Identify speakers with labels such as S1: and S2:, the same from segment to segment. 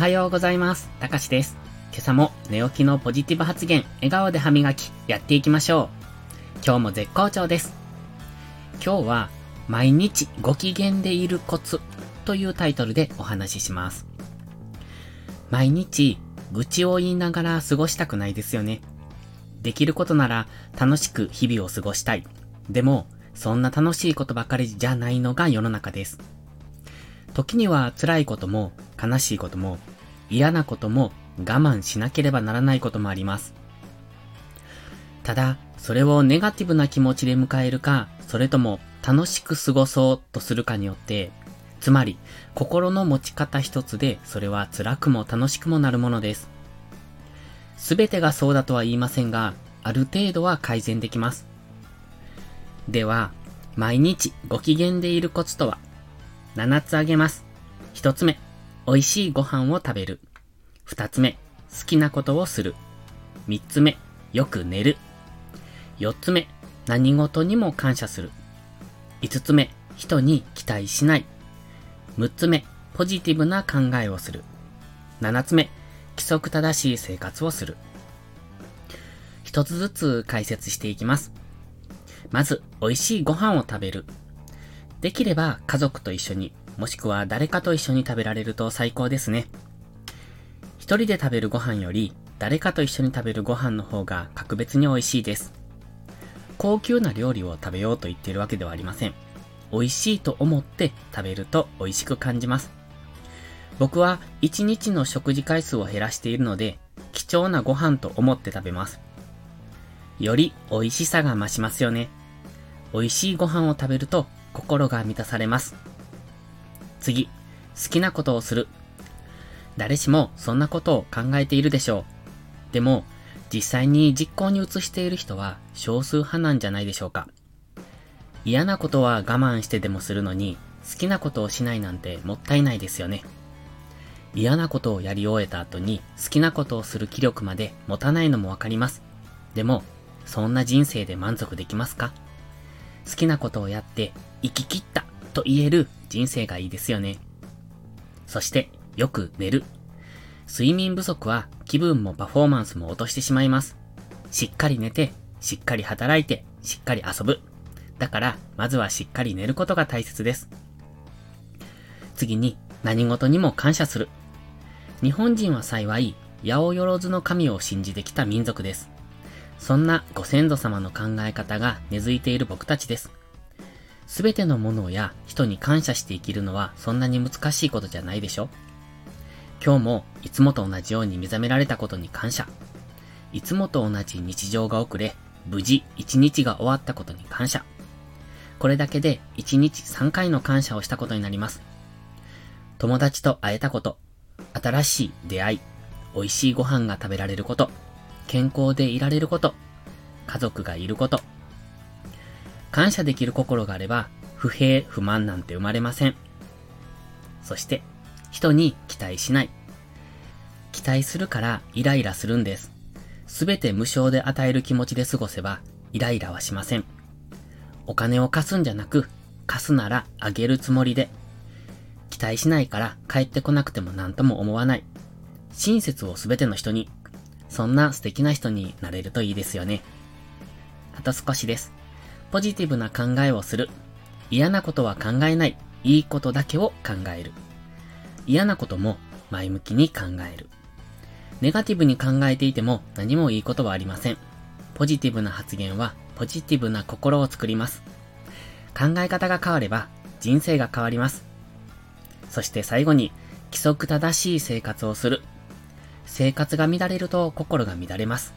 S1: はようございます。たかしです。今朝も寝起きのポジティブ発言、笑顔で歯磨き、やっていきましょう。今日も絶好調です。今日は、毎日ご機嫌でいるコツというタイトルでお話しします。毎日、愚痴を言いながら過ごしたくないですよね。できることなら楽しく日々を過ごしたい。でも、そんな楽しいことばかりじゃないのが世の中です。時には辛いことも悲しいことも嫌なことも我慢しなければならないこともあります。ただ、それをネガティブな気持ちで迎えるか、それとも楽しく過ごそうとするかによって、つまり心の持ち方一つでそれは辛くも楽しくもなるものです。すべてがそうだとは言いませんが、ある程度は改善できます。では、毎日ご機嫌でいるコツとは？7つあげます。1つ目、美味しいご飯を食べる。2つ目、好きなことをする。3つ目、よく寝る。4つ目、何事にも感謝する。5つ目、人に期待しない。6つ目、ポジティブな考えをする。7つ目、規則正しい生活をする。一つずつ解説していきます。まず、美味しいご飯を食べる。できれば家族と一緒に、もしくは誰かと一緒に食べられると最高ですね。一人で食べるご飯より、誰かと一緒に食べるご飯の方が格別に美味しいです。高級な料理を食べようと言っているわけではありません。美味しいと思って食べると美味しく感じます。僕は一日の食事回数を減らしているので、貴重なご飯と思って食べます。より美味しさが増しますよね。美味しいご飯を食べると心が満たされます。次、好きなことをする。誰しもそんなことを考えているでしょう。でも、実際に実行に移している人は少数派なんじゃないでしょうか。嫌なことは我慢してでもするのに、好きなことをしないなんてもったいないですよね。嫌なことをやり終えた後に好きなことをする気力まで持たないのもわかります。でも、そんな人生で満足できますか？好きなことをやって生き切ったと言える人生がいいですよね。そして、よく寝る。睡眠不足は気分もパフォーマンスも落としてしまいます。しっかり寝て、しっかり働いて、しっかり遊ぶ。だから、まずはしっかり寝ることが大切です。次に、何事にも感謝する。日本人は幸い、八百万の神を信じてきた民族です。そんなご先祖様の考え方が根付いている僕たちです。すべてのものや人に感謝して生きるのはそんなに難しいことじゃないでしょ今日もいつもと同じように目覚められたことに感謝。いつもと同じ日常が遅れ、無事一日が終わったことに感謝。これだけで一日3回の感謝をしたことになります。友達と会えたこと、新しい出会い、美味しいご飯が食べられること、健康でいられること、家族がいること。感謝できる心があれば、不平不満なんて生まれません。そして、人に期待しない。期待するからイライラするんです。すべて無償で与える気持ちで過ごせば、イライラはしません。お金を貸すんじゃなく、貸すならあげるつもりで。期待しないから帰ってこなくても何とも思わない。親切をすべての人に。そんな素敵な人になれるといいですよね。あと少しです。ポジティブな考えをする。嫌なことは考えない。いいことだけを考える。嫌なことも前向きに考える。ネガティブに考えていても何もいいことはありません。ポジティブな発言はポジティブな心を作ります。考え方が変われば人生が変わります。そして最後に規則正しい生活をする。生活が乱れると心が乱れます。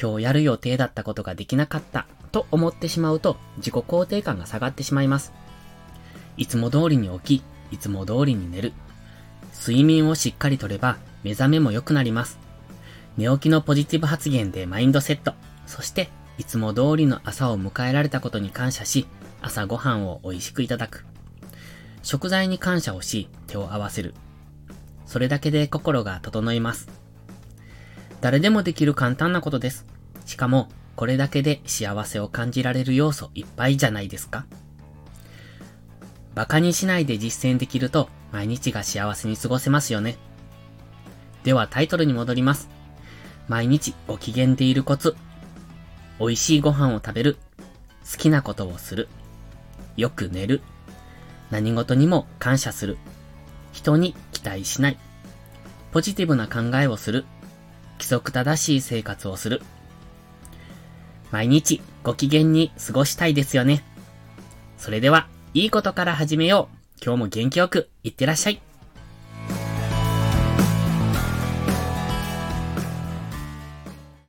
S1: 今日やる予定だったことができなかったと思ってしまうと自己肯定感が下がってしまいます。いつも通りに起き、いつも通りに寝る。睡眠をしっかりとれば目覚めも良くなります。寝起きのポジティブ発言でマインドセット。そして、いつも通りの朝を迎えられたことに感謝し、朝ごはんを美味しくいただく。食材に感謝をし、手を合わせる。それだけで心が整います。誰でもできる簡単なことです。しかも、これだけで幸せを感じられる要素いっぱいじゃないですか馬鹿にしないで実践できると、毎日が幸せに過ごせますよね。ではタイトルに戻ります。毎日ご機嫌でいるコツ。美味しいご飯を食べる。好きなことをする。よく寝る。何事にも感謝する。人に期待しない。ポジティブな考えをする。規則正しい生活をする。毎日ご機嫌に過ごしたいですよね。それでは、いいことから始めよう。今日も元気よくいってらっしゃい。